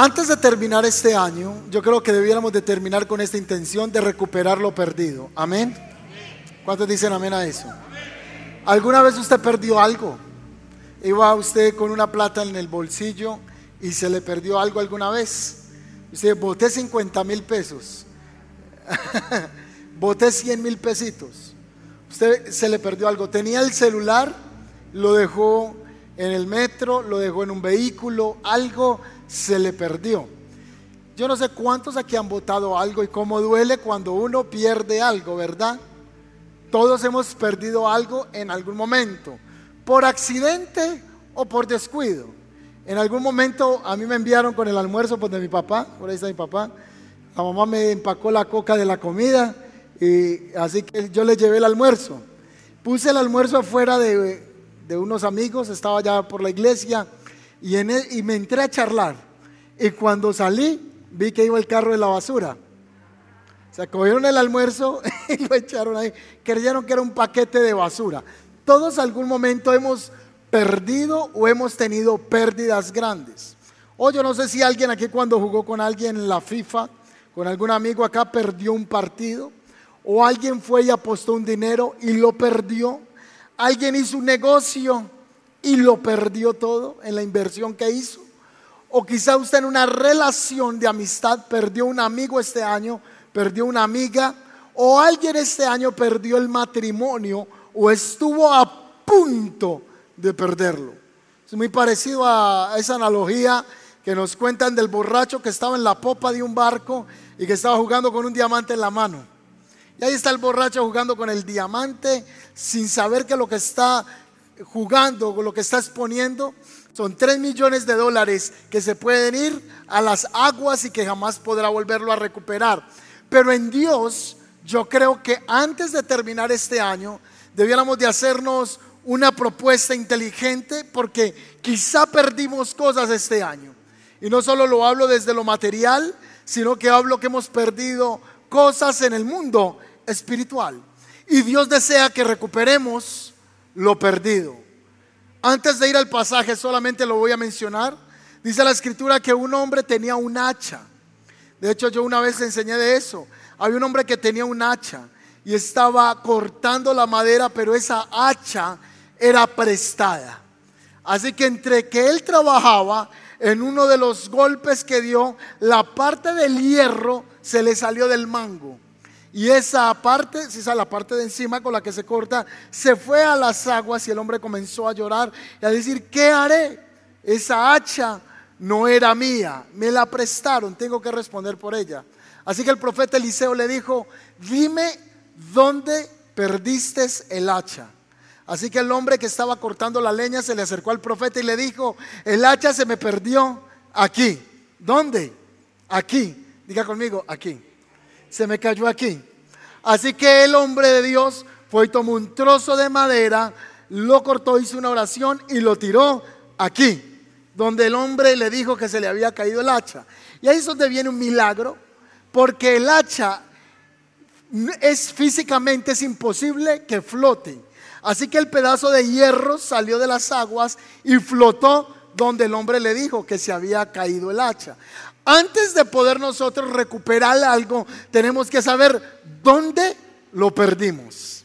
Antes de terminar este año, yo creo que debiéramos de terminar con esta intención de recuperar lo perdido. Amén. ¿Cuántos dicen amén a eso? ¿Alguna vez usted perdió algo? ¿Iba usted con una plata en el bolsillo y se le perdió algo alguna vez? Usted boté 50 mil pesos, boté 100 mil pesitos. Usted se le perdió algo. Tenía el celular, lo dejó en el metro, lo dejó en un vehículo, algo se le perdió. Yo no sé cuántos aquí han votado algo y cómo duele cuando uno pierde algo, ¿verdad? Todos hemos perdido algo en algún momento, por accidente o por descuido. En algún momento a mí me enviaron con el almuerzo pues, de mi papá, por ahí está mi papá. La mamá me empacó la coca de la comida y así que yo le llevé el almuerzo. Puse el almuerzo afuera de, unos amigos, estaba ya por la iglesia y, en y me entré a charlar. Y cuando salí vi que iba el carro de la basura. Se cogieron el almuerzo y lo echaron ahí. Creyeron que era un paquete de basura. Todos algún momento hemos perdido o hemos tenido pérdidas grandes. O yo no sé si alguien aquí cuando jugó con alguien en la FIFA, con algún amigo acá, perdió un partido. O alguien fue y apostó un dinero y lo perdió. Alguien hizo un negocio y lo perdió todo en la inversión que hizo. O quizá usted en una relación de amistad perdió un amigo este año perdió una amiga o alguien este año perdió el matrimonio o estuvo a punto de perderlo. Es muy parecido a esa analogía que nos cuentan del borracho que estaba en la popa de un barco y que estaba jugando con un diamante en la mano. Y ahí está el borracho jugando con el diamante sin saber que lo que está jugando, lo que está exponiendo, son 3 millones de dólares que se pueden ir a las aguas y que jamás podrá volverlo a recuperar. Pero en Dios yo creo que antes de terminar este año debiéramos de hacernos una propuesta inteligente porque quizá perdimos cosas este año. Y no solo lo hablo desde lo material, sino que hablo que hemos perdido cosas en el mundo espiritual. Y Dios desea que recuperemos lo perdido. Antes de ir al pasaje solamente lo voy a mencionar. Dice la escritura que un hombre tenía un hacha de hecho, yo una vez enseñé de eso. Había un hombre que tenía un hacha y estaba cortando la madera, pero esa hacha era prestada. Así que entre que él trabajaba, en uno de los golpes que dio, la parte del hierro se le salió del mango. Y esa parte, si esa la parte de encima con la que se corta, se fue a las aguas y el hombre comenzó a llorar y a decir, ¿qué haré? Esa hacha no era mía, me la prestaron, tengo que responder por ella. Así que el profeta Eliseo le dijo, dime dónde perdiste el hacha. Así que el hombre que estaba cortando la leña se le acercó al profeta y le dijo, el hacha se me perdió aquí. ¿Dónde? Aquí. Diga conmigo, aquí. Se me cayó aquí. Así que el hombre de Dios fue y tomó un trozo de madera, lo cortó, hizo una oración y lo tiró aquí donde el hombre le dijo que se le había caído el hacha. Y ahí es donde viene un milagro, porque el hacha es físicamente es imposible que flote. Así que el pedazo de hierro salió de las aguas y flotó donde el hombre le dijo que se había caído el hacha. Antes de poder nosotros recuperar algo, tenemos que saber dónde lo perdimos.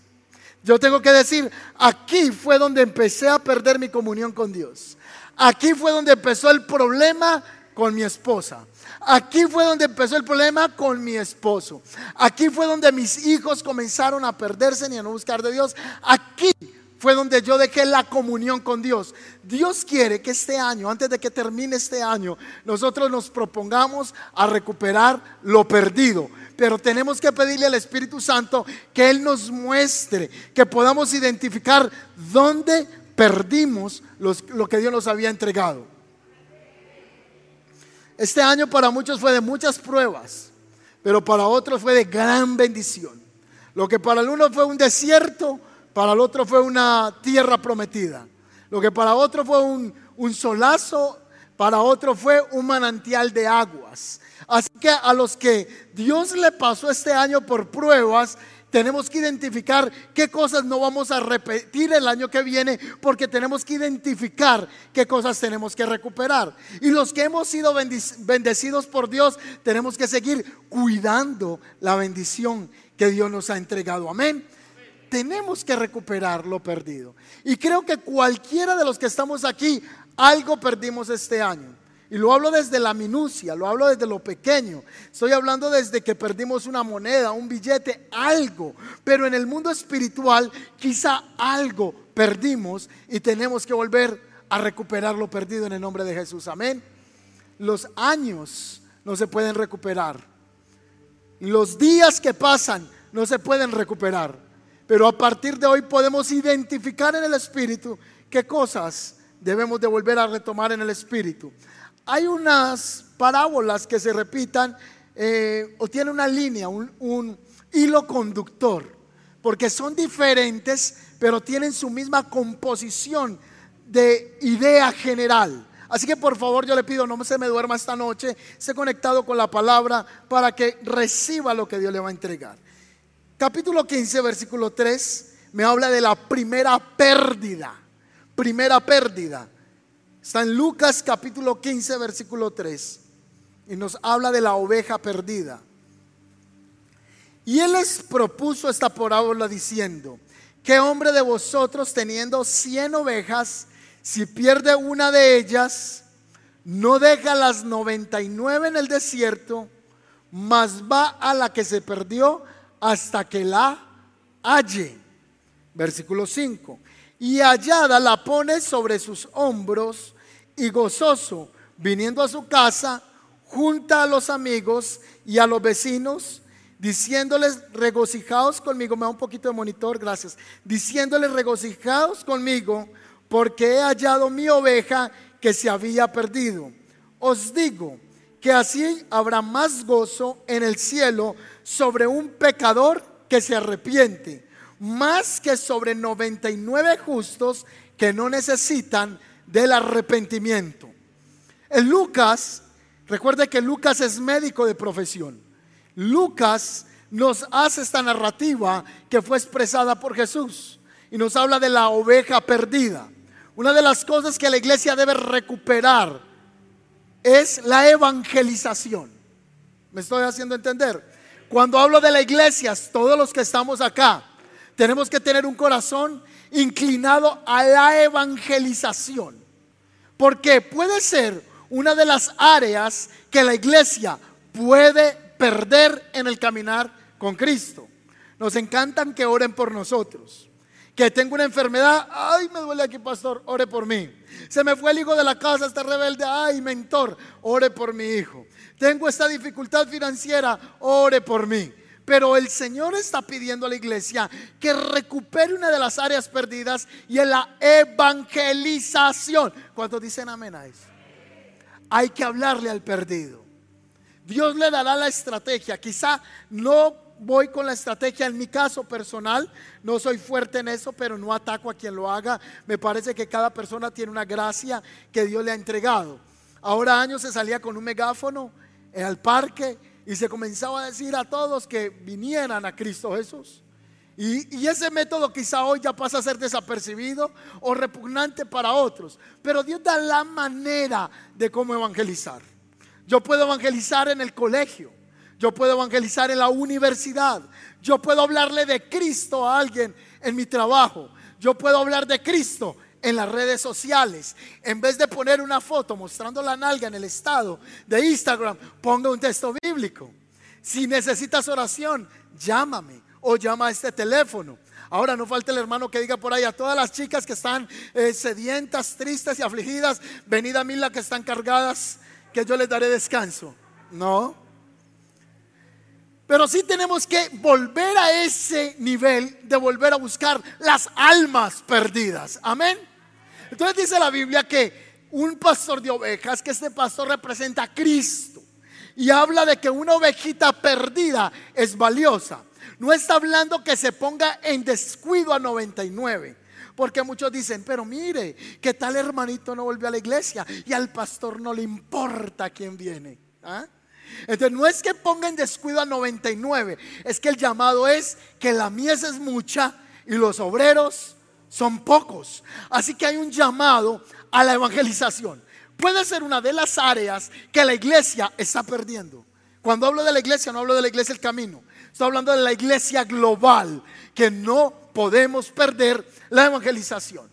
Yo tengo que decir, aquí fue donde empecé a perder mi comunión con Dios. Aquí fue donde empezó el problema con mi esposa. Aquí fue donde empezó el problema con mi esposo. Aquí fue donde mis hijos comenzaron a perderse ni a no buscar de Dios. Aquí fue donde yo dejé la comunión con Dios. Dios quiere que este año, antes de que termine este año, nosotros nos propongamos a recuperar lo perdido. Pero tenemos que pedirle al Espíritu Santo que Él nos muestre, que podamos identificar dónde perdimos lo que Dios nos había entregado. Este año para muchos fue de muchas pruebas, pero para otros fue de gran bendición. Lo que para el uno fue un desierto, para el otro fue una tierra prometida. Lo que para otro fue un, un solazo, para otro fue un manantial de aguas. Así que a los que Dios le pasó este año por pruebas, Tenemos que identificar qué cosas no vamos a repetir el año que viene porque tenemos que identificar qué cosas tenemos que recuperar. Y los que hemos sido bendecidos por Dios, tenemos que seguir cuidando la bendición que Dios nos ha entregado. Amén. Tenemos que recuperar lo perdido. Y creo que cualquiera de los que estamos aquí, algo perdimos este año. Y lo hablo desde la minucia, lo hablo desde lo pequeño. Estoy hablando desde que perdimos una moneda, un billete, algo. Pero en el mundo espiritual quizá algo perdimos y tenemos que volver a recuperar lo perdido en el nombre de Jesús. Amén. Los años no se pueden recuperar. Los días que pasan no se pueden recuperar. Pero a partir de hoy podemos identificar en el espíritu qué cosas debemos de volver a retomar en el espíritu. Hay unas parábolas que se repitan eh, o tienen una línea, un, un hilo conductor, porque son diferentes, pero tienen su misma composición de idea general. Así que por favor yo le pido, no se me duerma esta noche, esté conectado con la palabra para que reciba lo que Dios le va a entregar. Capítulo 15, versículo 3, me habla de la primera pérdida. Primera pérdida. Está en Lucas capítulo 15, versículo 3. Y nos habla de la oveja perdida. Y él les propuso esta parábola diciendo, ¿qué hombre de vosotros teniendo cien ovejas, si pierde una de ellas, no deja las 99 en el desierto, mas va a la que se perdió hasta que la halle? Versículo 5. Y hallada la pone sobre sus hombros y gozoso, viniendo a su casa, junta a los amigos y a los vecinos, diciéndoles regocijados conmigo, me da un poquito de monitor, gracias, diciéndoles regocijados conmigo, porque he hallado mi oveja que se había perdido. Os digo que así habrá más gozo en el cielo sobre un pecador que se arrepiente, más que sobre 99 justos que no necesitan del arrepentimiento. En Lucas, recuerde que Lucas es médico de profesión. Lucas nos hace esta narrativa que fue expresada por Jesús y nos habla de la oveja perdida. Una de las cosas que la iglesia debe recuperar es la evangelización. ¿Me estoy haciendo entender? Cuando hablo de la iglesia, todos los que estamos acá, tenemos que tener un corazón inclinado a la evangelización. Porque puede ser una de las áreas que la iglesia puede perder en el caminar con Cristo. Nos encantan que oren por nosotros. Que tengo una enfermedad, ay, me duele aquí, pastor, ore por mí. Se me fue el hijo de la casa, está rebelde, ay, mentor, ore por mi hijo. Tengo esta dificultad financiera, ore por mí. Pero el Señor está pidiendo a la iglesia que recupere una de las áreas perdidas y en la evangelización. ¿Cuántos dicen amén a eso? Hay que hablarle al perdido. Dios le dará la estrategia. Quizá no voy con la estrategia en mi caso personal. No soy fuerte en eso, pero no ataco a quien lo haga. Me parece que cada persona tiene una gracia que Dios le ha entregado. Ahora años se salía con un megáfono al parque y se comenzaba a decir a todos que vinieran a Cristo Jesús. Y, ese método quizá hoy ya pasa a ser desapercibido o repugnante para otros. Pero Dios da la manera de cómo evangelizar. Yo puedo evangelizar en el colegio. Yo puedo evangelizar en la universidad. Yo puedo hablarle de Cristo a alguien en mi trabajo. Yo puedo hablar de Cristo en las redes sociales. En vez de poner una foto mostrando la nalga en el estado de Instagram, ponga un texto bíblico. Si necesitas oración, llámame o llama a este teléfono. Ahora no falta el hermano que diga por ahí a todas las chicas que están eh, sedientas, tristes y afligidas, venid a mí las que están cargadas, que yo les daré descanso. No. Pero sí tenemos que volver a ese nivel de volver a buscar las almas perdidas. Amén. Entonces dice la Biblia que un pastor de ovejas, que este pastor representa a Cristo. Y habla de que una ovejita perdida es valiosa. No está hablando que se ponga en descuido a 99. Porque muchos dicen, pero mire, que tal hermanito no volvió a la iglesia y al pastor no le importa quién viene. ¿Ah? Entonces no es que ponga en descuido a 99, es que el llamado es que la mies es mucha y los obreros son pocos. Así que hay un llamado a la evangelización. Puede ser una de las áreas que la iglesia está perdiendo. Cuando hablo de la iglesia, no hablo de la iglesia el camino. Estoy hablando de la iglesia global, que no podemos perder la evangelización.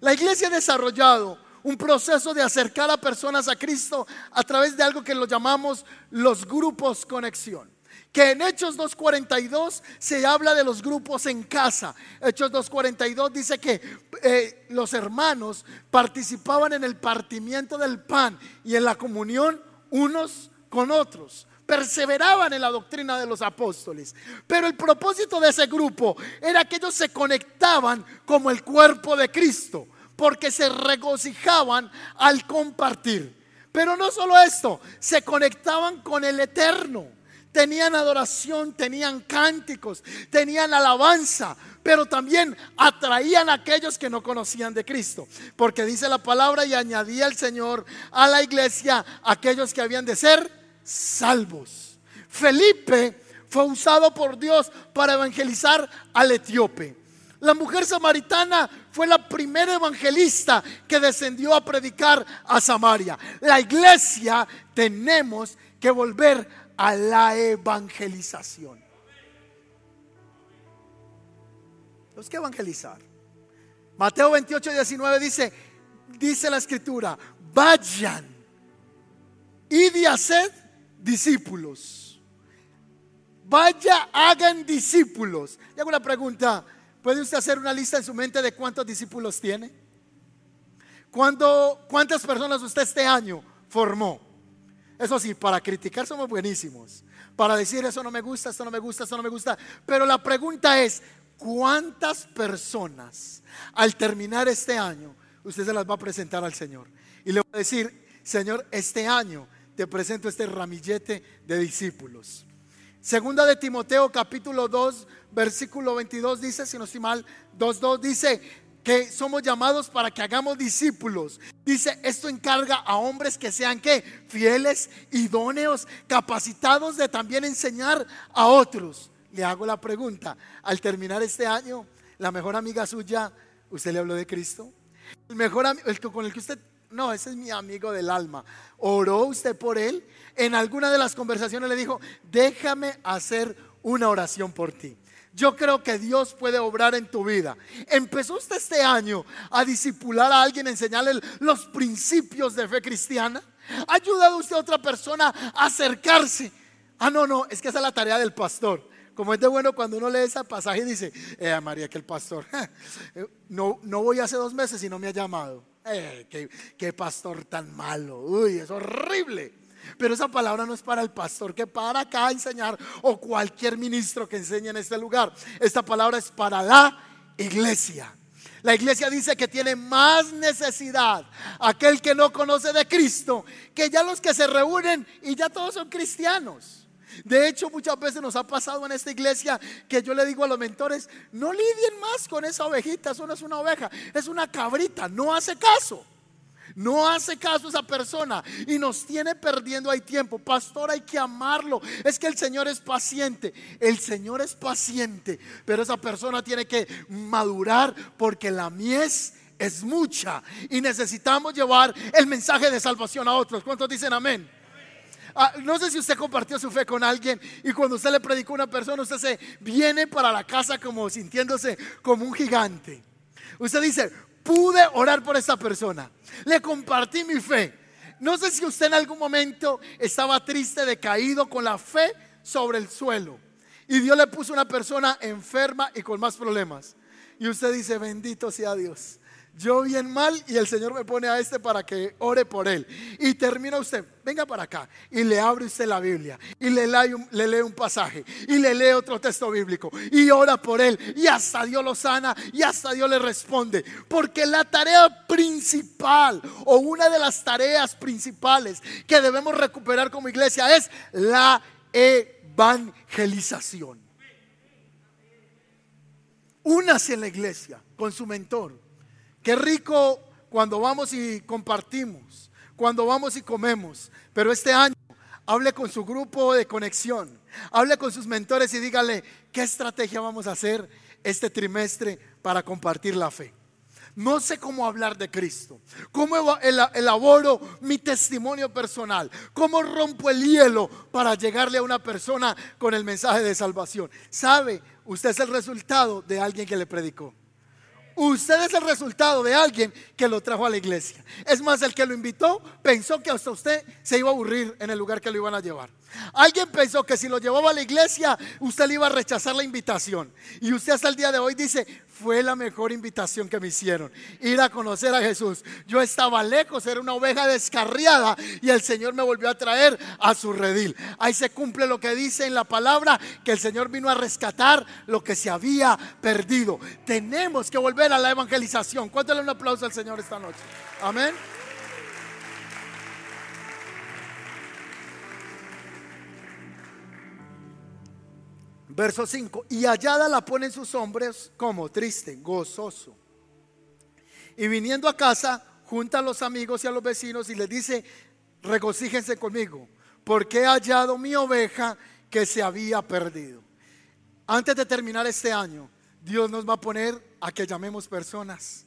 La iglesia ha desarrollado un proceso de acercar a personas a Cristo a través de algo que lo llamamos los grupos conexión. Que en Hechos 2.42 se habla de los grupos en casa. Hechos 2.42 dice que eh, los hermanos participaban en el partimiento del pan y en la comunión unos con otros perseveraban en la doctrina de los apóstoles. Pero el propósito de ese grupo era que ellos se conectaban como el cuerpo de Cristo porque se regocijaban al compartir. Pero no solo esto, se conectaban con el eterno. Tenían adoración, tenían cánticos, tenían alabanza, pero también atraían a aquellos que no conocían de Cristo. Porque dice la palabra y añadía el Señor a la iglesia aquellos que habían de ser salvos. Felipe fue usado por Dios para evangelizar al etíope. La mujer samaritana fue la primera evangelista que descendió a predicar a Samaria. La iglesia tenemos que volver a la evangelización. Tenemos que evangelizar. Mateo 28, 19 dice, dice la escritura, vayan y de hacer discípulos. Vaya, hagan discípulos. Y hago una pregunta. ¿Puede usted hacer una lista en su mente de cuántos discípulos tiene? ¿Cuántas personas usted este año formó? Eso sí, para criticar somos buenísimos. Para decir eso no me gusta, esto no me gusta, esto no me gusta. Pero la pregunta es, ¿cuántas personas al terminar este año usted se las va a presentar al Señor? Y le va a decir, Señor, este año te presento este ramillete de discípulos. Segunda de Timoteo capítulo 2 versículo 22 dice, si no estoy mal, 2.2 dice que somos llamados para que hagamos discípulos. Dice, esto encarga a hombres que sean que fieles, idóneos, capacitados de también enseñar a otros. Le hago la pregunta, al terminar este año, la mejor amiga suya, ¿usted le habló de Cristo? El mejor el con el que usted no, ese es mi amigo del alma. ¿Oró usted por él? En alguna de las conversaciones le dijo, déjame hacer una oración por ti. Yo creo que Dios puede obrar en tu vida. ¿Empezó usted este año a disipular a alguien, a enseñarle los principios de fe cristiana? ¿Ha ayudado usted a otra persona a acercarse? Ah, no, no, es que esa es la tarea del pastor. Como es de bueno cuando uno lee ese pasaje y dice, eh, María, que el pastor, no, no voy hace dos meses y no me ha llamado. Eh, qué, pastor tan malo. Uy, es horrible. Pero esa palabra no es para el pastor que para acá a enseñar o cualquier ministro que enseñe en este lugar. Esta palabra es para la iglesia. La iglesia dice que tiene más necesidad aquel que no conoce de Cristo que ya los que se reúnen y ya todos son cristianos. De hecho, muchas veces nos ha pasado en esta iglesia que yo le digo a los mentores, no lidien más con esa ovejita, eso no es una oveja, es una cabrita, no hace caso. No hace caso esa persona y nos tiene perdiendo ahí tiempo. Pastor, hay que amarlo. Es que el Señor es paciente. El Señor es paciente, pero esa persona tiene que madurar porque la mies es mucha y necesitamos llevar el mensaje de salvación a otros. ¿Cuántos dicen amén? Ah, no sé si usted compartió su fe con alguien y cuando usted le predicó a una persona, usted se viene para la casa como sintiéndose como un gigante. Usted dice, pude orar por esta persona. Le compartí mi fe. No sé si usted en algún momento estaba triste, decaído, con la fe sobre el suelo. Y Dios le puso una persona enferma y con más problemas. Y usted dice, bendito sea Dios yo bien mal y el Señor me pone a este para que ore por él. Y termina usted, venga para acá y le abre usted la Biblia y le lee, un, le lee un pasaje y le lee otro texto bíblico y ora por él y hasta Dios lo sana y hasta Dios le responde. Porque la tarea principal o una de las tareas principales que debemos recuperar como iglesia es la evangelización. Únase en la iglesia con su mentor Qué rico cuando vamos y compartimos, cuando vamos y comemos. Pero este año hable con su grupo de conexión, hable con sus mentores y dígale qué estrategia vamos a hacer este trimestre para compartir la fe. No sé cómo hablar de Cristo, cómo elaboro mi testimonio personal, cómo rompo el hielo para llegarle a una persona con el mensaje de salvación. ¿Sabe? Usted es el resultado de alguien que le predicó. Usted es el resultado de alguien que lo trajo a la iglesia. Es más, el que lo invitó pensó que hasta usted se iba a aburrir en el lugar que lo iban a llevar. Alguien pensó que si lo llevaba a la iglesia, usted le iba a rechazar la invitación. Y usted hasta el día de hoy dice, fue la mejor invitación que me hicieron, ir a conocer a Jesús. Yo estaba lejos, era una oveja descarriada y el Señor me volvió a traer a su redil. Ahí se cumple lo que dice en la palabra, que el Señor vino a rescatar lo que se había perdido. Tenemos que volver a la evangelización. Cuéntale un aplauso al Señor esta noche. Amén. Verso 5. Y hallada la ponen sus hombres como triste, gozoso. Y viniendo a casa, junta a los amigos y a los vecinos y les dice, regocíjense conmigo, porque he hallado mi oveja que se había perdido. Antes de terminar este año, Dios nos va a poner a que llamemos personas.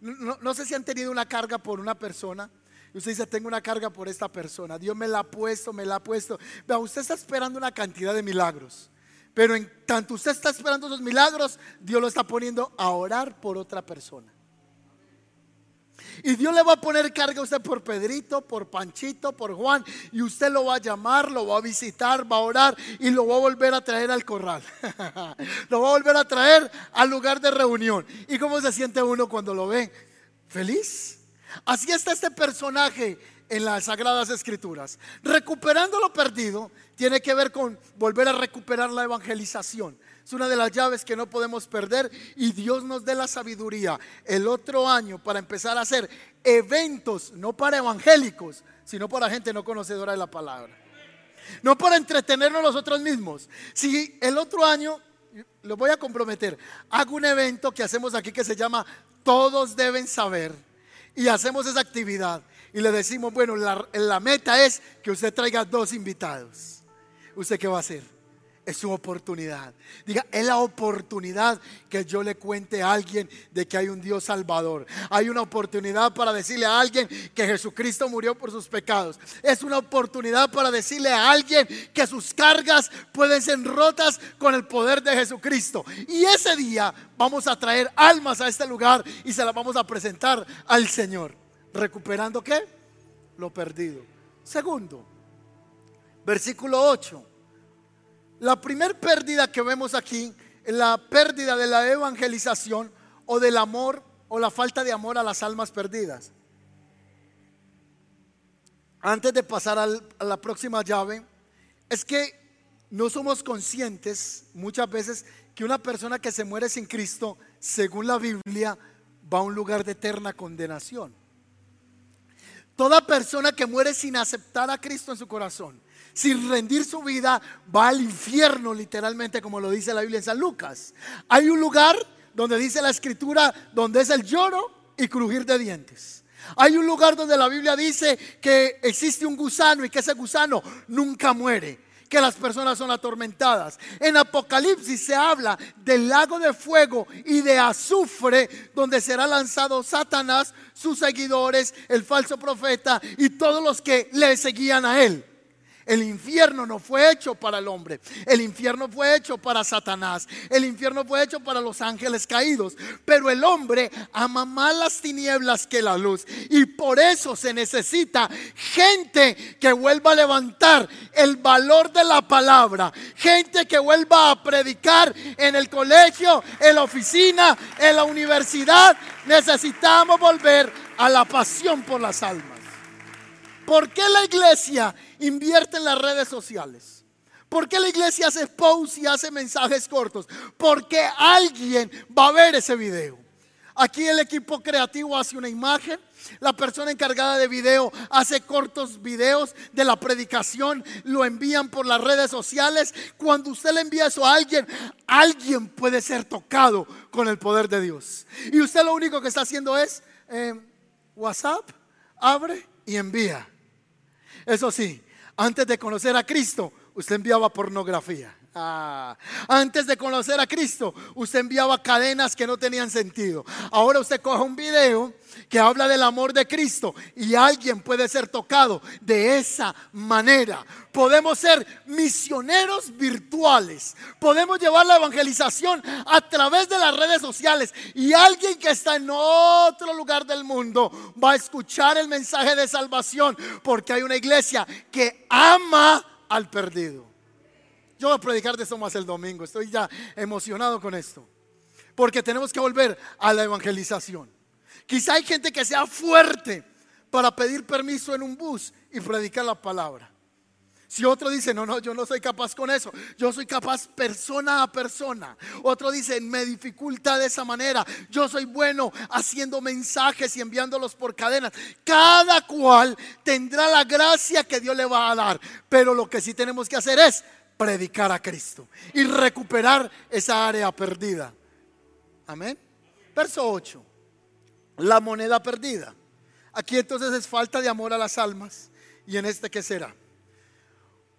No, no, sé si han tenido una carga por una persona. Y usted dice, tengo una carga por esta persona. Dios me la ha puesto, me la ha puesto. Vea, usted está esperando una cantidad de milagros. Pero en tanto usted está esperando esos milagros, Dios lo está poniendo a orar por otra persona. Y Dios le va a poner carga a usted por Pedrito, por Panchito, por Juan. Y usted lo va a llamar, lo va a visitar, va a orar y lo va a volver a traer al corral. lo va a volver a traer al lugar de reunión. ¿Y cómo se siente uno cuando lo ve? Feliz. Así está este personaje en las Sagradas Escrituras. Recuperando lo perdido tiene que ver con volver a recuperar la evangelización. Es una de las llaves que no podemos perder y Dios nos dé la sabiduría el otro año para empezar a hacer eventos, no para evangélicos, sino para gente no conocedora de la palabra. No para entretenernos nosotros mismos. Si el otro año, lo voy a comprometer, hago un evento que hacemos aquí que se llama Todos deben saber y hacemos esa actividad y le decimos, bueno, la, meta es que usted traiga dos invitados. ¿Usted qué va a hacer? Es su oportunidad. Diga, es la oportunidad que yo le cuente a alguien de que hay un Dios salvador. Hay una oportunidad para decirle a alguien que Jesucristo murió por sus pecados. Es una oportunidad para decirle a alguien que sus cargas pueden ser rotas con el poder de Jesucristo. Y ese día vamos a traer almas a este lugar y se las vamos a presentar al Señor. ¿Recuperando qué? Lo perdido. Segundo, versículo 8. La primer pérdida que vemos aquí es la pérdida de la evangelización o del amor o la falta de amor a las almas perdidas. Antes de pasar a la próxima llave, es que no somos conscientes muchas veces que una persona que se muere sin Cristo, según la Biblia, va a un lugar de eterna condenación. Toda persona que muere sin aceptar a Cristo en su corazón, sin rendir su vida, va al infierno literalmente, como lo dice la Biblia en San Lucas. Hay un lugar donde dice la escritura, donde es el lloro y crujir de dientes. Hay un lugar donde la Biblia dice que existe un gusano y que ese gusano nunca muere que las personas son atormentadas. En Apocalipsis se habla del lago de fuego y de azufre donde será lanzado Satanás, sus seguidores, el falso profeta y todos los que le seguían a él. El infierno no fue hecho para el hombre. El infierno fue hecho para Satanás. El infierno fue hecho para los ángeles caídos. Pero el hombre ama más las tinieblas que la luz. Y por eso se necesita gente que vuelva a levantar el valor de la palabra. Gente que vuelva a predicar en el colegio, en la oficina, en la universidad. Necesitamos volver a la pasión por las almas. ¿Por qué la iglesia invierte en las redes sociales? ¿Por qué la iglesia hace posts y hace mensajes cortos? Porque alguien va a ver ese video. Aquí el equipo creativo hace una imagen, la persona encargada de video hace cortos videos de la predicación, lo envían por las redes sociales. Cuando usted le envía eso a alguien, alguien puede ser tocado con el poder de Dios. Y usted lo único que está haciendo es eh, WhatsApp, abre y envía. Eso sí, Antes de conocer a Cristo, usted enviaba pornografía. Ah, antes de conocer a Cristo, usted enviaba cadenas que no tenían sentido. Ahora usted coge un video que habla del amor de Cristo y alguien puede ser tocado de esa manera. Podemos ser misioneros virtuales. Podemos llevar la evangelización a través de las redes sociales y alguien que está en otro lugar del mundo va a escuchar el mensaje de salvación porque hay una iglesia que ama al perdido. Yo voy a predicar de esto más el domingo. Estoy ya emocionado con esto. Porque tenemos que volver a la evangelización. Quizá hay gente que sea fuerte para pedir permiso en un bus y predicar la palabra. Si otro dice, no, no, yo no soy capaz con eso, yo soy capaz persona a persona. Otro dice, me dificulta de esa manera, yo soy bueno haciendo mensajes y enviándolos por cadenas. Cada cual tendrá la gracia que Dios le va a dar, pero lo que sí tenemos que hacer es predicar a Cristo y recuperar esa área perdida. Amén. Verso 8. La moneda perdida. Aquí entonces es falta de amor a las almas. ¿Y en este qué será?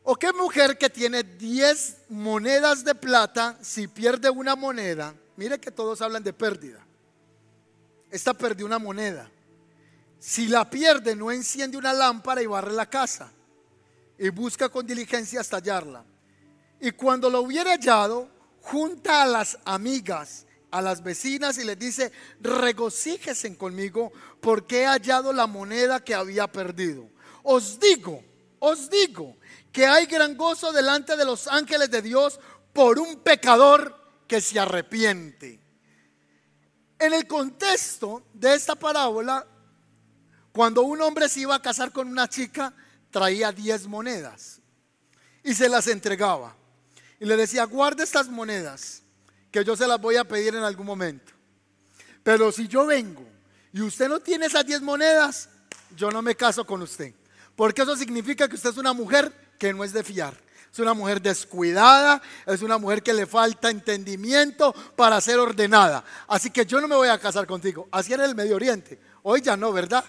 ¿O qué mujer que tiene 10 monedas de plata, si pierde una moneda, mire que todos hablan de pérdida. Esta perdió una moneda. Si la pierde, no enciende una lámpara y barre la casa y busca con diligencia hasta hallarla. Y cuando lo hubiera hallado, junta a las amigas, a las vecinas y les dice, regocíjesen conmigo porque he hallado la moneda que había perdido. Os digo, os digo que hay gran gozo delante de los ángeles de Dios por un pecador que se arrepiente. En el contexto de esta parábola, cuando un hombre se iba a casar con una chica, traía 10 monedas y se las entregaba y le decía, guarde estas monedas, que yo se las voy a pedir en algún momento. Pero si yo vengo y usted no tiene esas 10 monedas, yo no me caso con usted. Porque eso significa que usted es una mujer que no es de fiar. Es una mujer descuidada, es una mujer que le falta entendimiento para ser ordenada. Así que yo no me voy a casar contigo. Así era el Medio Oriente. Hoy ya no, ¿verdad?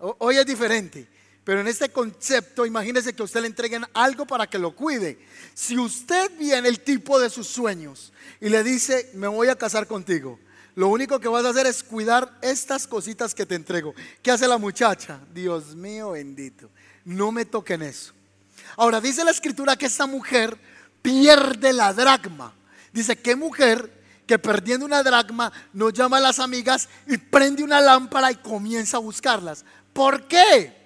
Hoy es diferente. Pero en este concepto, imagínese que usted le entreguen algo para que lo cuide. Si usted viene el tipo de sus sueños y le dice, me voy a casar contigo, lo único que vas a hacer es cuidar estas cositas que te entrego. ¿Qué hace la muchacha? Dios mío bendito, no me toquen eso. Ahora dice la escritura que esta mujer pierde la dracma. Dice, ¿qué mujer que perdiendo una dracma no llama a las amigas y prende una lámpara y comienza a buscarlas? ¿Por qué?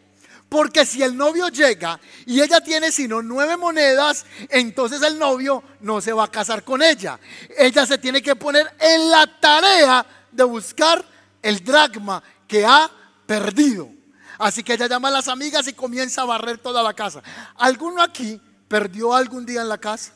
Porque si el novio llega y ella tiene sino nueve monedas, entonces el novio no se va a casar con ella. Ella se tiene que poner en la tarea de buscar el dragma que ha perdido. Así que ella llama a las amigas y comienza a barrer toda la casa. ¿Alguno aquí perdió algún día en la casa?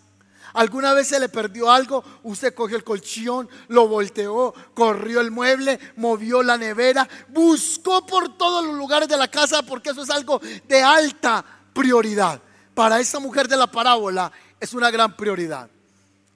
¿Alguna vez se le perdió algo? Usted cogió el colchón, lo volteó, corrió el mueble, movió la nevera, buscó por todos los lugares de la casa porque eso es algo de alta prioridad. Para esta mujer de la parábola es una gran prioridad.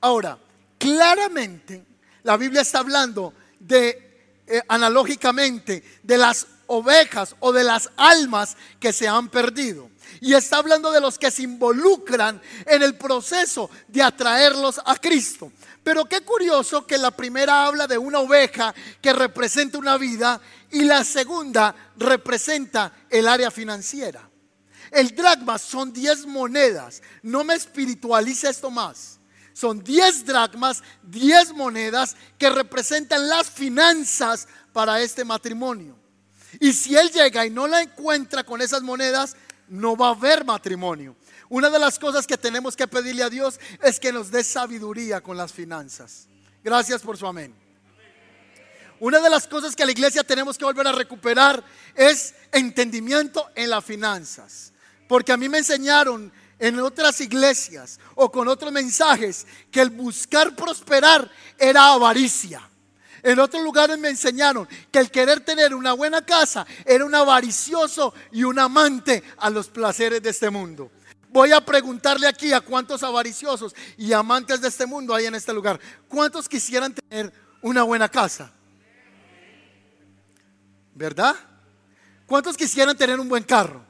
Ahora, claramente la Biblia está hablando de, eh, analógicamente, de las ovejas o de las almas que se han perdido. Y está hablando de los que se involucran en el proceso de atraerlos a Cristo. Pero qué curioso que la primera habla de una oveja que representa una vida y la segunda representa el área financiera. El dragma son 10 monedas. No me espiritualice esto más. Son 10 dragmas, 10 monedas que representan las finanzas para este matrimonio. Y si él llega y no la encuentra con esas monedas, no va a haber matrimonio. Una de las cosas que tenemos que pedirle a Dios es que nos dé sabiduría con las finanzas. Gracias por su amén. Una de las cosas que la iglesia tenemos que volver a recuperar es entendimiento en las finanzas. Porque a mí me enseñaron en otras iglesias o con otros mensajes que el buscar prosperar era avaricia. En otros lugares me enseñaron que el querer tener una buena casa era un avaricioso y un amante a los placeres de este mundo. Voy a preguntarle aquí a cuántos avariciosos y amantes de este mundo hay en este lugar. ¿Cuántos quisieran tener una buena casa? ¿Verdad? ¿Cuántos quisieran tener un buen carro?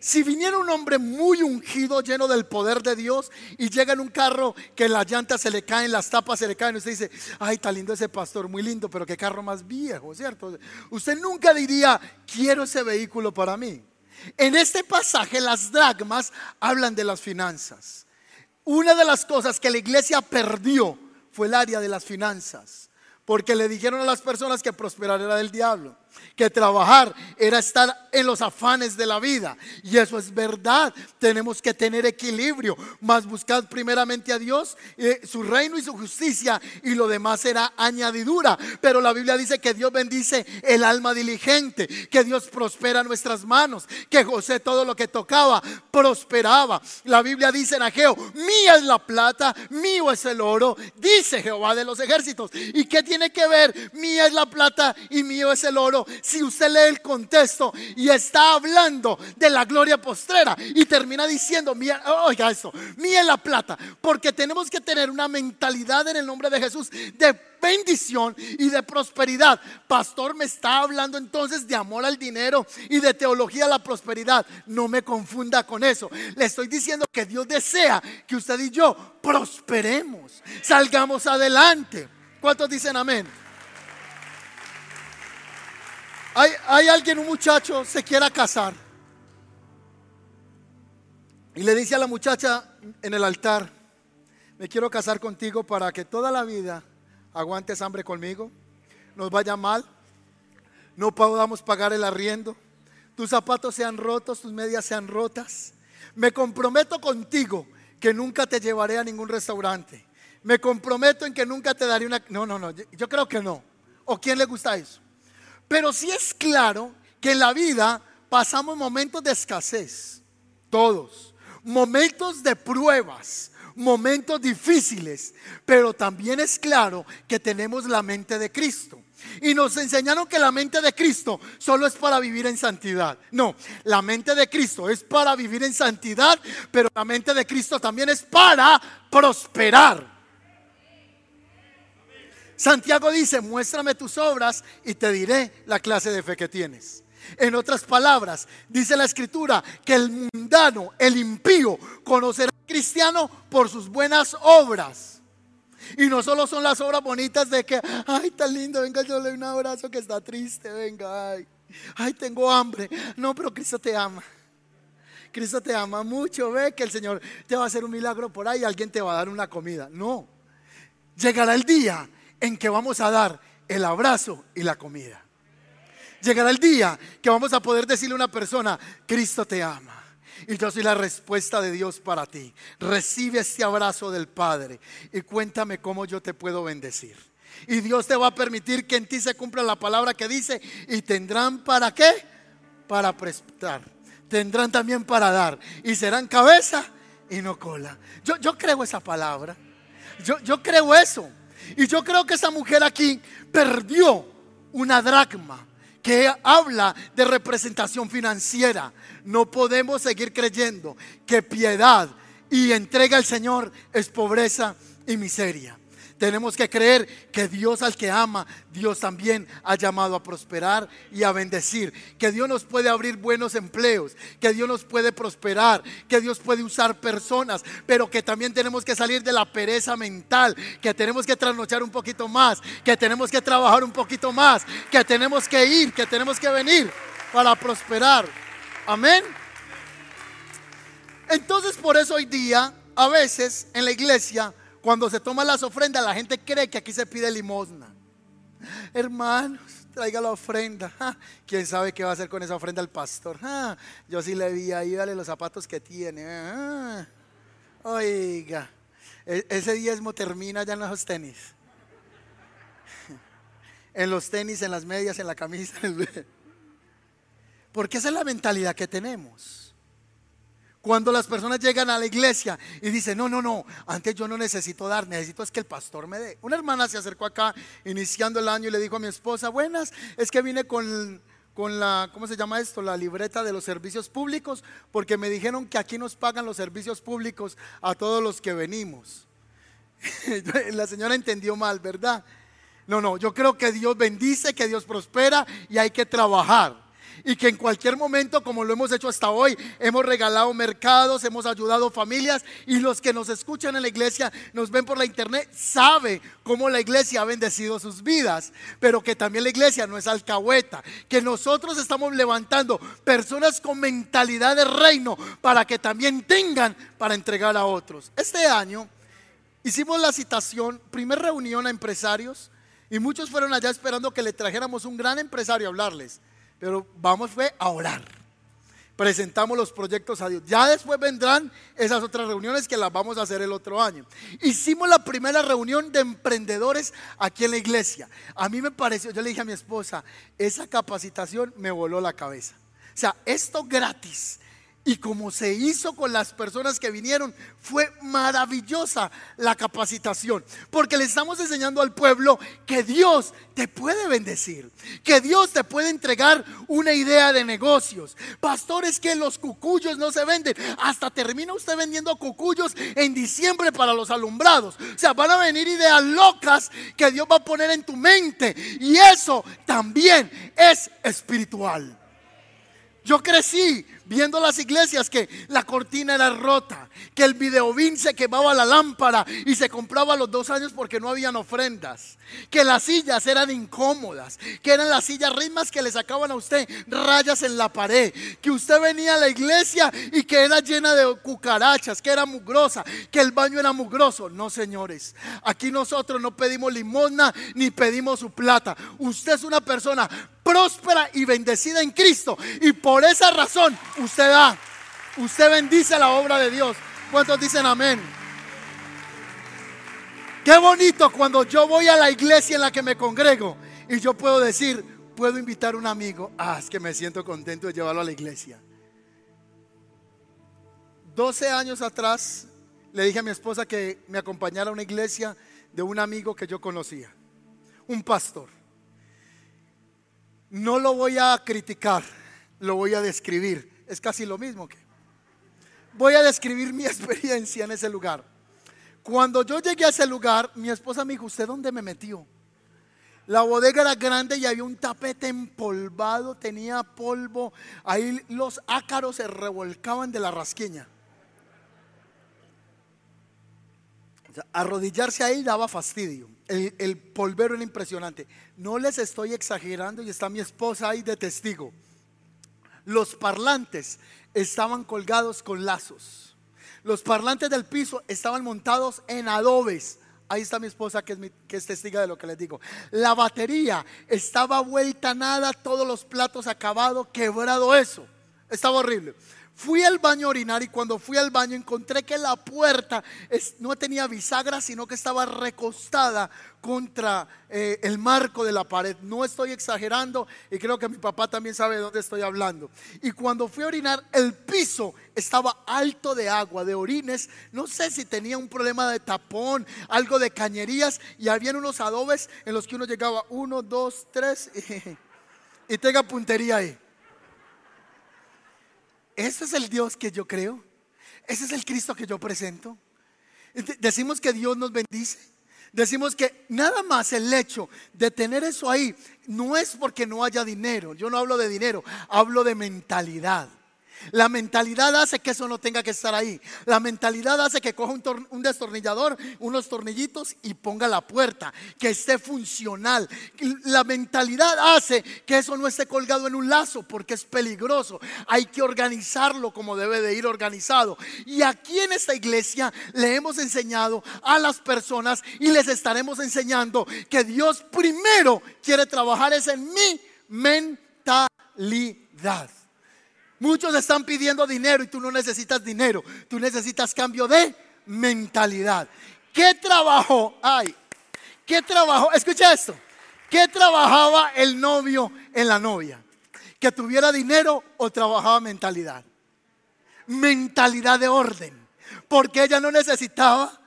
Si viniera un hombre muy ungido, lleno del poder de Dios, y llega en un carro que las llantas se le caen, las tapas se le caen, usted dice, ay, está lindo ese pastor, muy lindo, pero qué carro más viejo, ¿cierto? Usted nunca diría, quiero ese vehículo para mí. En este pasaje las dragmas hablan de las finanzas. Una de las cosas que la iglesia perdió fue el área de las finanzas, porque le dijeron a las personas que prosperar era del diablo que trabajar era estar en los afanes de la vida. Y eso es verdad. Tenemos que tener equilibrio. Más buscad primeramente a Dios, eh, su reino y su justicia, y lo demás será añadidura. Pero la Biblia dice que Dios bendice el alma diligente, que Dios prospera nuestras manos, que José todo lo que tocaba prosperaba. La Biblia dice en Ageo, mía es la plata, mío es el oro, dice Jehová de los ejércitos. ¿Y qué tiene que ver? Mía es la plata y mío es el oro si usted lee el contexto y está hablando de la gloria postrera y termina diciendo, oiga esto, mía la plata, porque tenemos que tener una mentalidad en el nombre de Jesús de bendición y de prosperidad. Pastor, me está hablando entonces de amor al dinero y de teología a la prosperidad. No me confunda con eso. Le estoy diciendo que Dios desea que usted y yo prosperemos, salgamos adelante. ¿Cuántos dicen amén? Hay, alguien, un muchacho, se quiera casar. Y le dice a la muchacha en el altar, me quiero casar contigo para que toda la vida aguantes hambre conmigo, nos vaya mal, no podamos pagar el arriendo, tus zapatos sean rotos, tus medias sean rotas. Me comprometo contigo que nunca te llevaré a ningún restaurante. Me comprometo en que nunca te daré una... No, no, no, yo creo que no. ¿O quién le gusta eso? Pero sí es claro que en la vida pasamos momentos de escasez, todos, momentos de pruebas, momentos difíciles, pero también es claro que tenemos la mente de Cristo. Y nos enseñaron que la mente de Cristo solo es para vivir en santidad. No, la mente de Cristo es para vivir en santidad, pero la mente de Cristo también es para prosperar. Santiago dice, muéstrame tus obras y te diré la clase de fe que tienes. En otras palabras, dice la escritura que el mundano, el impío, conocerá al cristiano por sus buenas obras. Y no solo son las obras bonitas de que, ay, tan lindo, venga, yo le doy un abrazo que está triste, venga, ay, ay, tengo hambre. No, pero Cristo te ama. Cristo te ama mucho, ve que el Señor te va a hacer un milagro por ahí, alguien te va a dar una comida. No, llegará el día en que vamos a dar el abrazo y la comida. Llegará el día que vamos a poder decirle a una persona, Cristo te ama. Y yo soy la respuesta de Dios para ti. Recibe este abrazo del Padre y cuéntame cómo yo te puedo bendecir. Y Dios te va a permitir que en ti se cumpla la palabra que dice, y tendrán para qué? Para prestar. Tendrán también para dar. Y serán cabeza y no cola. Yo, yo creo esa palabra. Yo, yo creo eso. Y yo creo que esa mujer aquí perdió una dracma que habla de representación financiera. No podemos seguir creyendo que piedad y entrega al Señor es pobreza y miseria. Tenemos que creer que Dios al que ama, Dios también ha llamado a prosperar y a bendecir. Que Dios nos puede abrir buenos empleos, que Dios nos puede prosperar, que Dios puede usar personas, pero que también tenemos que salir de la pereza mental, que tenemos que trasnochar un poquito más, que tenemos que trabajar un poquito más, que tenemos que ir, que tenemos que venir para prosperar. Amén. Entonces por eso hoy día, a veces en la iglesia, cuando se toman las ofrendas, la gente cree que aquí se pide limosna. Hermanos, traiga la ofrenda. ¿Quién sabe qué va a hacer con esa ofrenda el pastor? Yo sí le vi ahí, dale los zapatos que tiene. Oiga, e, ese diezmo termina ya en los tenis. En los tenis, en las medias, en la camisa. Porque esa es la mentalidad que tenemos. Cuando las personas llegan a la iglesia y dicen, no, no, no, antes yo no necesito dar, necesito es que el pastor me dé. Una hermana se acercó acá iniciando el año y le dijo a mi esposa, buenas, es que vine con, con la, ¿cómo se llama esto? La libreta de los servicios públicos, porque me dijeron que aquí nos pagan los servicios públicos a todos los que venimos. la señora entendió mal, ¿verdad? No, no, yo creo que Dios bendice, que Dios prospera y hay que trabajar. Y que en cualquier momento, como lo hemos hecho hasta hoy, hemos regalado mercados, hemos ayudado familias y los que nos escuchan en la iglesia, nos ven por la internet, sabe cómo la iglesia ha bendecido sus vidas, pero que también la iglesia no es alcahueta, que nosotros estamos levantando personas con mentalidad de reino para que también tengan para entregar a otros. Este año hicimos la citación, primer reunión a empresarios, y muchos fueron allá esperando que le trajéramos un gran empresario a hablarles. Pero vamos a orar. Presentamos los proyectos a Dios. Ya después vendrán esas otras reuniones que las vamos a hacer el otro año. Hicimos la primera reunión de emprendedores aquí en la iglesia. A mí me pareció, yo le dije a mi esposa, esa capacitación me voló la cabeza. O sea, esto gratis y como se hizo con las personas que vinieron, fue maravillosa la capacitación. Porque le estamos enseñando al pueblo que Dios te puede bendecir, que Dios te puede entregar una idea de negocios. Pastores, que los cucuyos no se venden. Hasta termina usted vendiendo cucuyos en diciembre para los alumbrados. O sea, van a venir ideas locas que Dios va a poner en tu mente. Y eso también es espiritual. Yo crecí viendo las iglesias que la cortina era rota, que el videobin se quemaba la lámpara y se compraba a los dos años porque no habían ofrendas, que las sillas eran incómodas, que eran las sillas ritmas que le sacaban a usted rayas en la pared, que usted venía a la iglesia y que era llena de cucarachas, que era mugrosa, que el baño era mugroso. No, señores, aquí nosotros no pedimos limosna ni pedimos su plata. Usted es una persona próspera y bendecida en Cristo. Y por esa razón usted da, usted bendice la obra de Dios. ¿Cuántos dicen amén? Qué bonito cuando yo voy a la iglesia en la que me congrego y yo puedo decir, puedo invitar a un amigo. Ah, es que me siento contento de llevarlo a la iglesia. 12 años atrás le dije a mi esposa que me acompañara a una iglesia de un amigo que yo conocía, un pastor. No lo voy a criticar, lo voy a describir. Es casi lo mismo que... Voy a describir mi experiencia en ese lugar. Cuando yo llegué a ese lugar, mi esposa me dijo, ¿usted dónde me metió? La bodega era grande y había un tapete empolvado, tenía polvo. Ahí los ácaros se revolcaban de la rasquiña. arrodillarse ahí daba fastidio. El, el, polvero era impresionante. No les estoy exagerando y está mi esposa ahí de testigo. Los parlantes estaban colgados con lazos. Los parlantes del piso estaban montados en adobes. Ahí está mi esposa que es, que es testiga de lo que les digo. La batería estaba vuelta nada, todos los platos acabados, quebrado eso. Estaba horrible. Fui al baño a orinar y cuando fui al baño encontré que la puerta no tenía bisagra, sino que estaba recostada contra eh, el marco de la pared. No estoy exagerando y creo que mi papá también sabe de dónde estoy hablando. Y cuando fui a orinar, el piso estaba alto de agua, de orines. No sé si tenía un problema de tapón, algo de cañerías y habían unos adobes en los que uno llegaba uno, dos, tres y tenga puntería ahí. Ese es el Dios que yo creo. Ese es el Cristo que yo presento. Decimos que Dios nos bendice. Decimos que nada más el hecho de tener eso ahí no es porque no haya dinero. Yo no hablo de dinero, hablo de mentalidad. La mentalidad hace que eso no tenga que estar ahí. La mentalidad hace que coja un, destornillador, unos tornillitos y ponga la puerta, que esté funcional. La mentalidad hace que eso no esté colgado en un lazo porque es peligroso. Hay que organizarlo como debe de ir organizado. Y aquí en esta iglesia le hemos enseñado a las personas y les estaremos enseñando que Dios primero quiere trabajar es en mi mentalidad. Muchos están pidiendo dinero y tú no necesitas dinero. Tú necesitas cambio de mentalidad. ¿Qué trabajo? Ay, ¿qué trabajo? Escucha esto. ¿Qué trabajaba el novio en la novia? ¿Que tuviera dinero o trabajaba mentalidad? Mentalidad de orden. Porque ella no necesitaba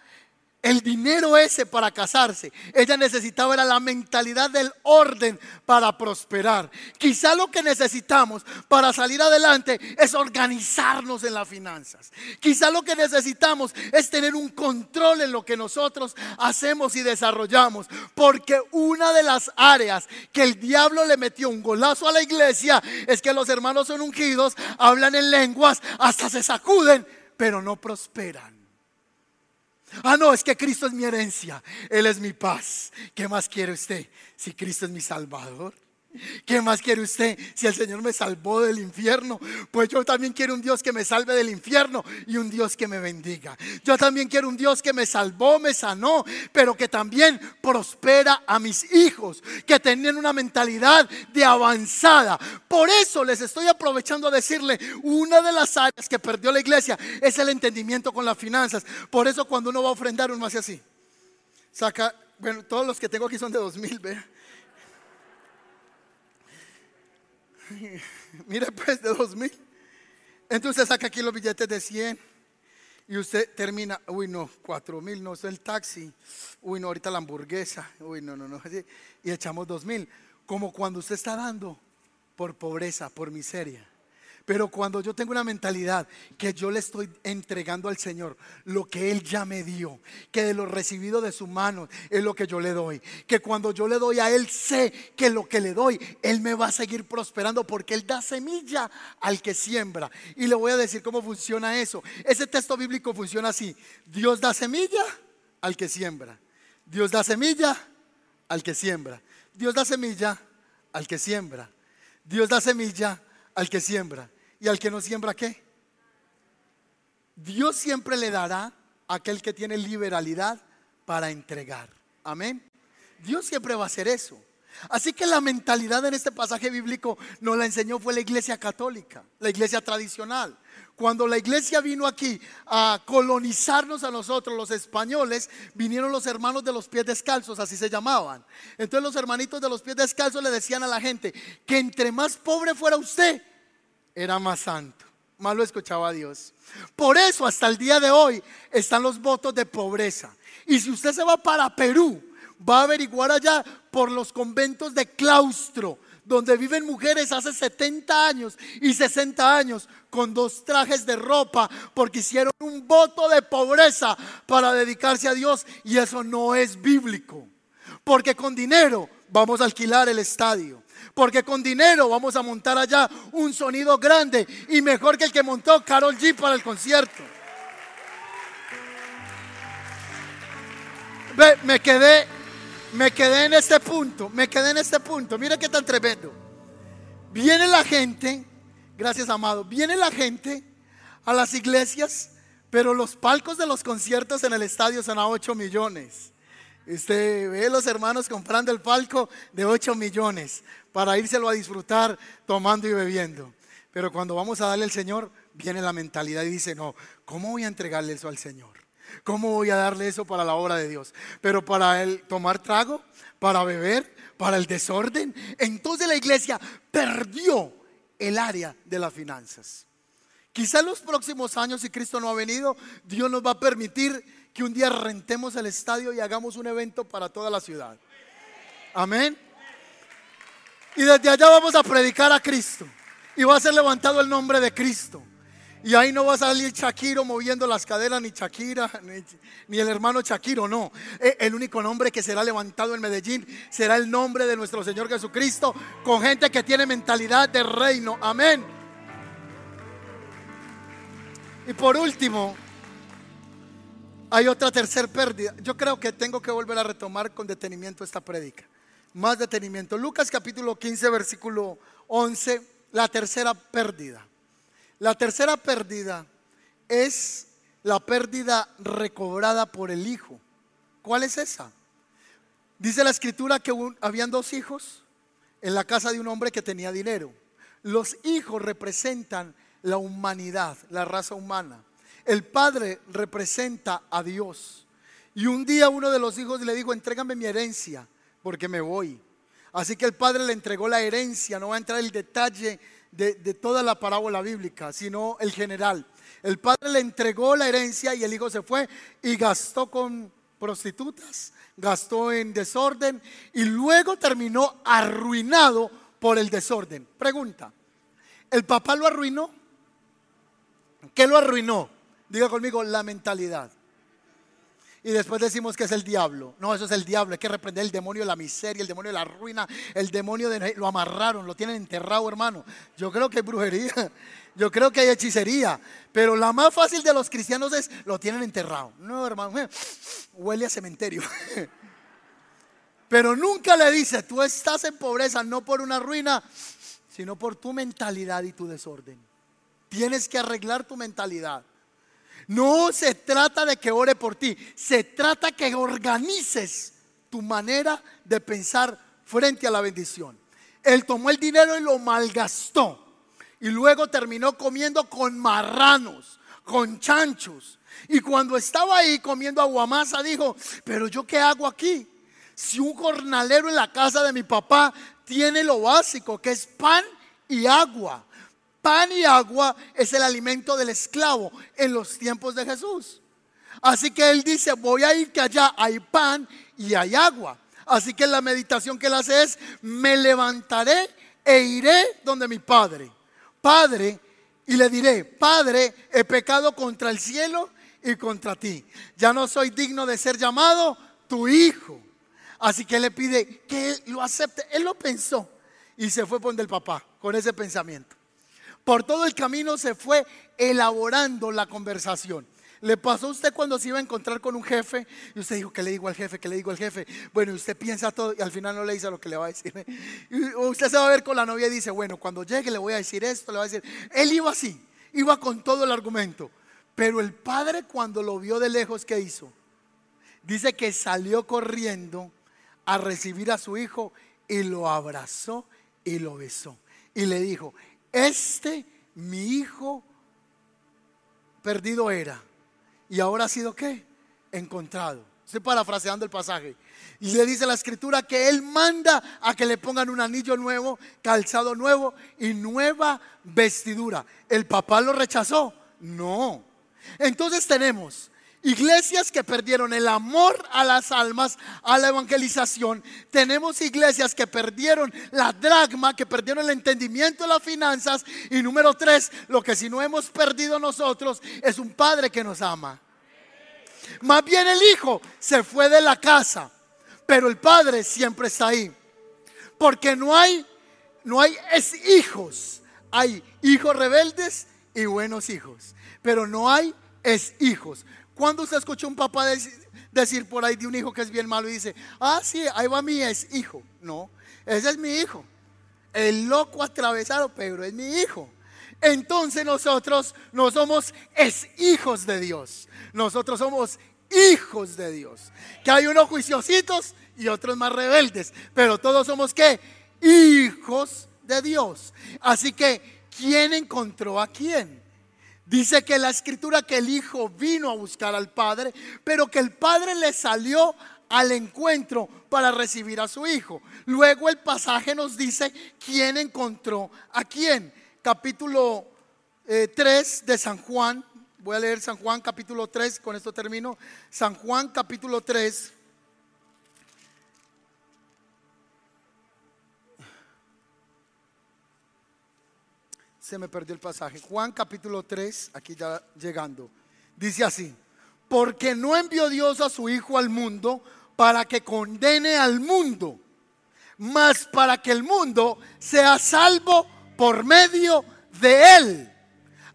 el dinero ese para casarse. Ella necesitaba era la mentalidad del orden para prosperar. Quizá lo que necesitamos para salir adelante es organizarnos en las finanzas. Quizá lo que necesitamos es tener un control en lo que nosotros hacemos y desarrollamos. Porque una de las áreas que el diablo le metió un golazo a la iglesia es que los hermanos son ungidos, hablan en lenguas, hasta se sacuden, pero no prosperan. Ah, no, es que Cristo es mi herencia. Él es mi paz. ¿Qué más quiere usted si Cristo es mi Salvador? ¿Qué más quiere usted si el Señor me salvó del infierno? Pues yo también quiero un Dios que me salve del infierno y un Dios que me bendiga. Yo también quiero un Dios que me salvó, me sanó, pero que también prospera a mis hijos, que tienen una mentalidad de avanzada. Por eso les estoy aprovechando a decirle, una de las áreas que perdió la iglesia es el entendimiento con las finanzas. Por eso cuando uno va a ofrendar, uno hace así. Saca, bueno, todos los que tengo aquí son de 2000, vea Mire pues de dos mil. Entonces saca aquí los billetes de 100 y usted termina, uy no, cuatro mil, no, es el taxi, uy no, ahorita la hamburguesa, uy no, no, no, y echamos dos mil. Como cuando usted está dando por pobreza, por miseria. Pero cuando yo tengo una mentalidad que yo le estoy entregando al Señor lo que Él ya me dio, que de lo recibido de su mano es lo que yo le doy, que cuando yo le doy a Él sé que lo que le doy, Él me va a seguir prosperando porque Él da semilla al que siembra. Y le voy a decir cómo funciona eso. Ese texto bíblico funciona así. Dios da semilla al que siembra. Dios da semilla al que siembra. Dios da semilla al que siembra. Dios da semilla al que siembra. ¿Y al que no siembra qué? Dios siempre le dará a aquel que tiene liberalidad para entregar. Amén. Dios siempre va a hacer eso. Así que la mentalidad en este pasaje bíblico nos la enseñó fue la iglesia católica, la iglesia tradicional. Cuando la iglesia vino aquí a colonizarnos a nosotros, los españoles, vinieron los hermanos de los pies descalzos, así se llamaban. Entonces los hermanitos de los pies descalzos le decían a la gente que entre más pobre fuera usted, era más santo. Más lo escuchaba Dios. Por eso hasta el día de hoy están los votos de pobreza. Y si usted se va para Perú, va a averiguar allá por los conventos de claustro, donde viven mujeres hace 70 años y 60 años con dos trajes de ropa porque hicieron un voto de pobreza para dedicarse a Dios y eso no es bíblico. Porque con dinero vamos a alquilar el estadio. Porque con dinero vamos a montar allá un sonido grande y mejor que el que montó Carol G para el concierto. Ve, me quedé, me quedé en este punto, me quedé en este punto. Mira qué tan tremendo. Viene la gente, gracias amado, viene la gente a las iglesias, pero los palcos de los conciertos en el estadio son a 8 millones. Usted ve los hermanos comprando el palco de 8 millones para írselo a disfrutar tomando y bebiendo. Pero cuando vamos a darle al Señor, viene la mentalidad y dice, no, ¿cómo voy a entregarle eso al Señor? ¿Cómo voy a darle eso para la obra de Dios? Pero para el tomar trago, para beber, para el desorden. Entonces la iglesia perdió el área de las finanzas. Quizá en los próximos años, si Cristo no ha venido, Dios nos va a permitir que un día rentemos el estadio y hagamos un evento para toda la ciudad. Amén. Y desde allá vamos a predicar a Cristo. Y va a ser levantado el nombre de Cristo. Y ahí no va a salir Shakiro moviendo las caderas, ni Shakira, ni, el hermano Shakiro, no. E, el único nombre que será levantado en Medellín será el nombre de nuestro Señor Jesucristo, con gente que tiene mentalidad de reino. Amén. Y por último, hay otra tercera pérdida. Yo creo que tengo que volver a retomar con detenimiento esta prédica. Más detenimiento. Lucas capítulo 15, versículo 11, la tercera pérdida. La tercera pérdida es la pérdida recobrada por el hijo. ¿Cuál es esa? Dice la escritura que habían dos hijos en la casa de un hombre que tenía dinero. Los hijos representan la humanidad, la raza humana. El padre representa a Dios. Y un día uno de los hijos le dijo, entrégame mi herencia, porque me voy. Así que el padre le entregó la herencia, no va a entrar el detalle de, toda la parábola bíblica, sino el general. El padre le entregó la herencia y el hijo se fue y gastó con prostitutas, gastó en desorden y luego terminó arruinado por el desorden. Pregunta, ¿el papá lo arruinó? ¿Qué lo arruinó? Diga conmigo, la mentalidad. Y después decimos que es el diablo. No, eso es el diablo. Hay que reprender el demonio de la miseria, el demonio de la ruina, el demonio de... Lo amarraron, lo tienen enterrado, hermano. Yo creo que hay brujería, yo creo que hay hechicería. Pero la más fácil de los cristianos es, lo tienen enterrado. No, hermano, huele a cementerio. Pero nunca le dice, tú estás en pobreza no por una ruina, sino por tu mentalidad y tu desorden. Tienes que arreglar tu mentalidad. No se trata de que ore por ti, se trata que organices tu manera de pensar frente a la bendición. Él tomó el dinero y lo malgastó. Y luego terminó comiendo con marranos, con chanchos. Y cuando estaba ahí comiendo aguamasa, dijo, pero yo qué hago aquí? Si un jornalero en la casa de mi papá tiene lo básico, que es pan y agua. Pan y agua es el alimento del esclavo en los tiempos de Jesús. Así que él dice, voy a ir que allá hay pan y hay agua. Así que la meditación que él hace es, me levantaré e iré donde mi padre. Padre, y le diré, Padre, he pecado contra el cielo y contra ti. Ya no soy digno de ser llamado tu hijo. Así que le pide que él lo acepte. Él lo pensó y se fue donde el papá con ese pensamiento. Por todo el camino se fue elaborando la conversación. ¿Le pasó a usted cuando se iba a encontrar con un jefe y usted dijo, ¿qué le digo al jefe? ¿Qué le digo al jefe? Bueno, y usted piensa todo y al final no le dice lo que le va a decir. Y usted se va a ver con la novia y dice, bueno, cuando llegue le voy a decir esto, le va a decir. Él iba así, iba con todo el argumento. Pero el padre cuando lo vio de lejos, ¿qué hizo? Dice que salió corriendo a recibir a su hijo y lo abrazó y lo besó. Y le dijo, este mi hijo perdido era y ahora ha sido qué? Encontrado. Estoy parafraseando el pasaje. Y le dice la escritura que él manda a que le pongan un anillo nuevo, calzado nuevo y nueva vestidura. ¿El papá lo rechazó? No. Entonces tenemos Iglesias que perdieron el amor a las almas, a la evangelización. Tenemos iglesias que perdieron la dragma, que perdieron el entendimiento de las finanzas. Y número tres, lo que si no hemos perdido nosotros es un padre que nos ama. Más bien el hijo se fue de la casa, pero el padre siempre está ahí. Porque no hay, no hay es hijos. Hay hijos rebeldes y buenos hijos. Pero no hay es hijos. ¿Cuándo usted escuchó un papá decir, por ahí de un hijo que es bien malo y dice, ah, sí, ahí va mi es hijo? No, ese es mi hijo. El loco atravesado, pero es mi hijo. Entonces nosotros no somos es hijos de Dios. Nosotros somos hijos de Dios. Que hay unos juiciositos y otros más rebeldes. Pero todos somos qué? Hijos de Dios. Así que, ¿quién encontró a quién? Dice que la escritura que el hijo vino a buscar al padre, pero que el padre le salió al encuentro para recibir a su hijo. Luego el pasaje nos dice quién encontró a quién. Capítulo 3 eh, de San Juan. Voy a leer San Juan capítulo 3, con esto termino. San Juan capítulo 3. Se me perdió el pasaje. Juan capítulo 3, aquí ya llegando. Dice así, porque no envió Dios a su Hijo al mundo para que condene al mundo, mas para que el mundo sea salvo por medio de él.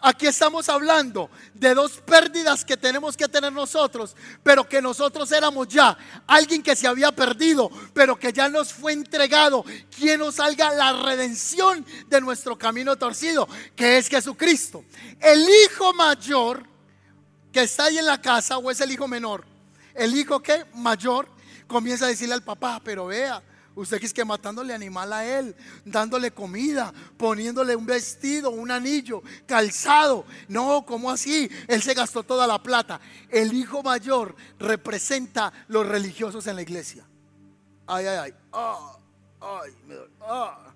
Aquí estamos hablando de dos pérdidas que tenemos que tener nosotros, pero que nosotros éramos ya alguien que se había perdido, pero que ya nos fue entregado, quien nos salga la redención de nuestro camino torcido, que es Jesucristo. El hijo mayor que está ahí en la casa o es el hijo menor, el hijo que mayor comienza a decirle al papá, pero vea, Usted es que matándole animal a él, dándole comida, poniéndole un vestido, un anillo, calzado. No, ¿cómo así? Él se gastó toda la plata. El hijo mayor representa los religiosos en la iglesia. Ay, ay, ay. Ah, ay, me ah.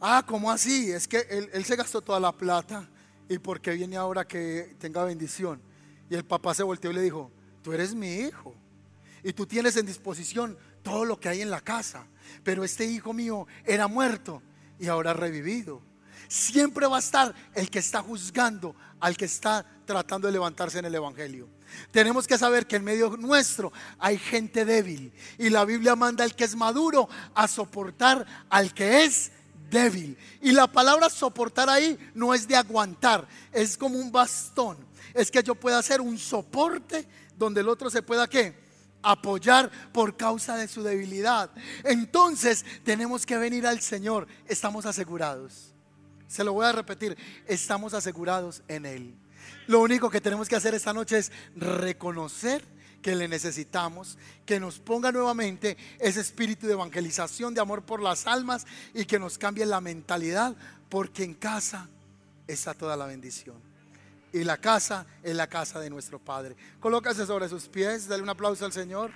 ah, ¿cómo así? Es que él, él se gastó toda la plata. ¿Y por qué viene ahora que tenga bendición? Y el papá se volteó y le dijo, tú eres mi hijo y tú tienes en disposición todo lo que hay en la casa, pero este hijo mío era muerto y ahora revivido. Siempre va a estar el que está juzgando al que está tratando de levantarse en el Evangelio. Tenemos que saber que en medio nuestro hay gente débil y la Biblia manda al que es maduro a soportar al que es débil. Y la palabra soportar ahí no es de aguantar, es como un bastón. Es que yo pueda hacer un soporte donde el otro se pueda qué? Apoyar por causa de su debilidad. Entonces tenemos que venir al Señor. Estamos asegurados. Se lo voy a repetir, estamos asegurados en Él. Lo único que tenemos que hacer esta noche es reconocer que le necesitamos, que nos ponga nuevamente ese espíritu de evangelización, de amor por las almas y que nos cambie la mentalidad, porque en casa está toda la bendición. Y la casa es la casa de nuestro Padre. Colócase sobre sus pies, dale un aplauso al Señor.